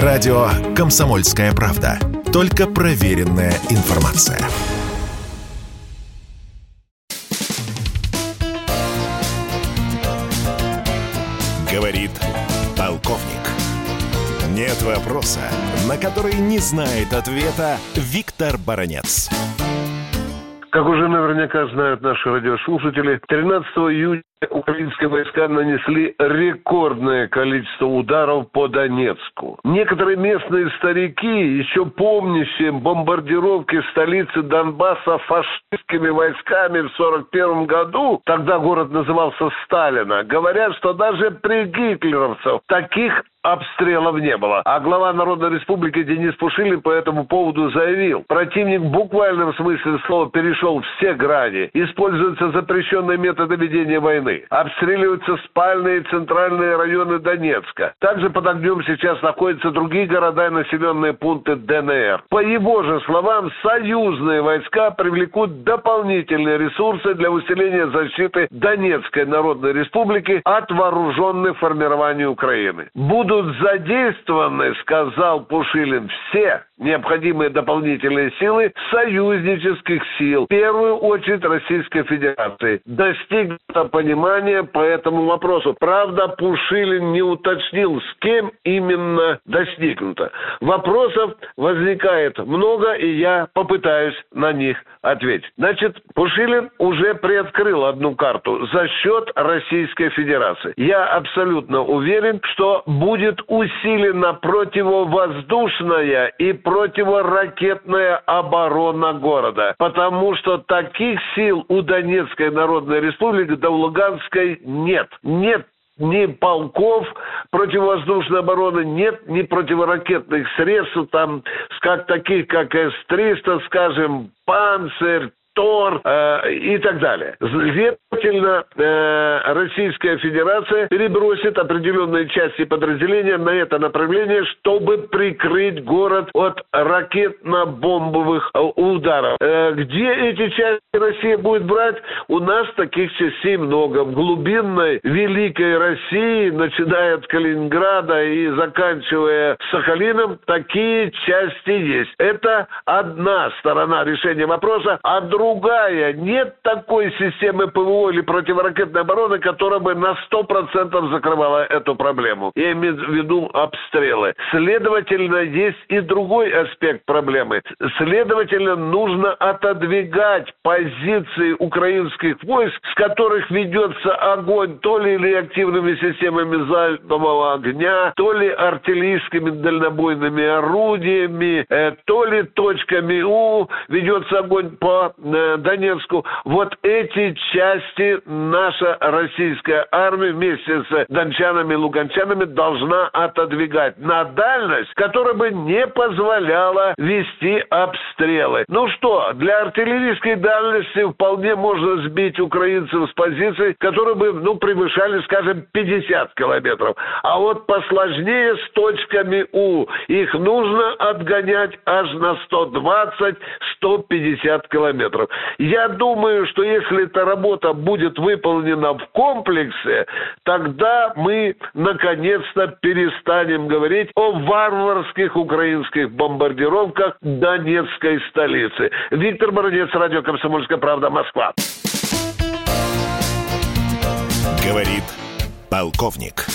Радио «Комсомольская правда». Только проверенная информация. Говорит полковник. Нет вопроса, на который не знает ответа Виктор Баранец. Как уже наверняка знают наши радиослушатели, 13 июня украинские войска нанесли рекордное количество ударов по Донецку. Некоторые местные старики, еще помнящие бомбардировки столицы Донбасса фашистскими войсками в 1941 году, тогда город назывался Сталина, говорят, что даже при гитлеровцев таких обстрелов не было. А глава Народной Республики Денис Пушилин по этому поводу заявил, противник в буквальном смысле слова перешел все грани. Используются запрещенные методы ведения войны. Обстреливаются спальные и центральные районы Донецка. Также под огнем сейчас находятся другие города и населенные пункты ДНР. По его же словам, союзные войска привлекут дополнительные ресурсы для усиления защиты Донецкой Народной Республики от вооруженных формирований Украины. Будут задействованы, сказал Пушилин, все необходимые дополнительные силы союзнических сил, в первую очередь Российской Федерации. Достигнуто понимание по этому вопросу. Правда, Пушилин не уточнил, с кем именно достигнуто. Вопросов возникает много, и я попытаюсь на них ответить. Значит, Пушилин уже приоткрыл одну карту за счет Российской Федерации. Я абсолютно уверен, что будет усилена противовоздушная и противоракетная оборона города, потому что таких сил у Донецкой Народной Республики до Луганской нет. Нет ни полков противовоздушной обороны, нет ни противоракетных средств, там, как таких, как С-300, скажем, «Панцирь», Тор э, и так далее. Следовательно, э, Российская Федерация перебросит определенные части подразделения на это направление, чтобы прикрыть город от ракетно-бомбовых э, ударов. Э, где эти части Россия будет брать? У нас таких частей много. В глубинной Великой России, начиная от Калининграда и заканчивая Сахалином, такие части есть. Это одна сторона решения вопроса, а другая. Нет такой системы ПВО или противоракетной обороны, которая бы на 100% закрывала эту проблему. Я имею в виду обстрелы. Следовательно, есть и другой аспект проблемы. Следовательно, нужно отодвигать позиции украинских войск, с которых ведется огонь то ли реактивными системами залпового огня, то ли артиллерийскими дальнобойными орудиями, э, то ли точками У ведется огонь по Донецку. Вот эти части наша российская армия вместе с дончанами и луганчанами должна отодвигать на дальность, которая бы не позволяла вести обстрелы. Ну что, для артиллерийской дальности вполне можно сбить украинцев с позиций, которые бы, ну, превышали, скажем, 50 километров. А вот посложнее с точками У. Их нужно отгонять аж на 120-150 километров. Я думаю, что если эта работа будет выполнена в комплексе, тогда мы наконец-то перестанем говорить о варварских украинских бомбардировках Донецкой столицы. Виктор Бородец, радио «Комсомольская правда», Москва. Говорит полковник.